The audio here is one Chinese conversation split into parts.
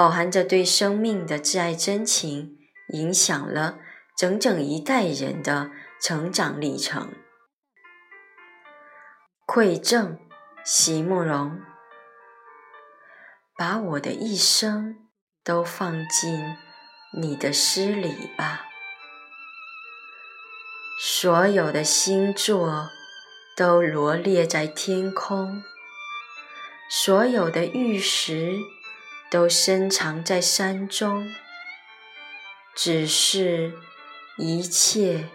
饱含着对生命的挚爱真情，影响了整整一代人的成长历程。馈赠席慕容，把我的一生都放进你的诗里吧。所有的星座都罗列在天空，所有的玉石。都深藏在山中，只是一切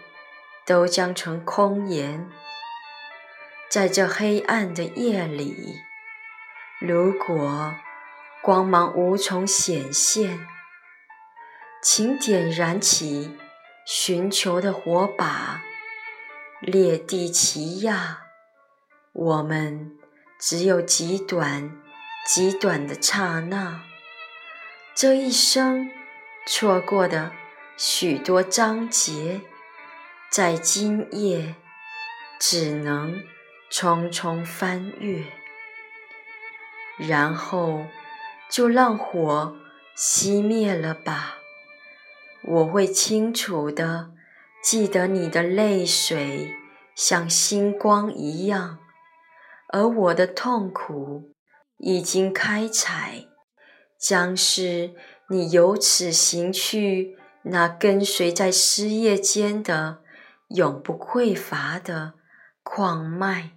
都将成空言。在这黑暗的夜里，如果光芒无从显现，请点燃起寻求的火把。列地奇亚，我们只有极短。极短的刹那，这一生错过的许多章节，在今夜只能匆匆翻阅，然后就让火熄灭了吧。我会清楚的记得你的泪水像星光一样，而我的痛苦。已经开采，将是你由此行去那跟随在枝叶间的永不匮乏的矿脉。